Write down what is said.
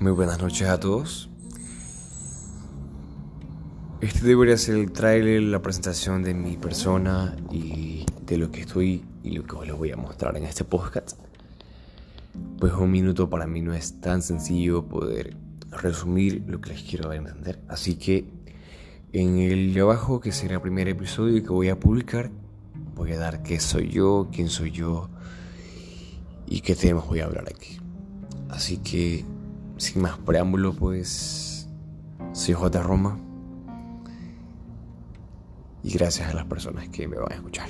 Muy buenas noches a todos. Este debería ser el trailer, la presentación de mi persona y de lo que estoy y lo que os les voy a mostrar en este podcast. Pues un minuto para mí no es tan sencillo poder resumir lo que les quiero dar a entender. Así que en el de abajo, que será el primer episodio que voy a publicar, voy a dar qué soy yo, quién soy yo y qué temas voy a hablar aquí. Así que sin más preámbulo, pues soy J. Roma y gracias a las personas que me van a escuchar.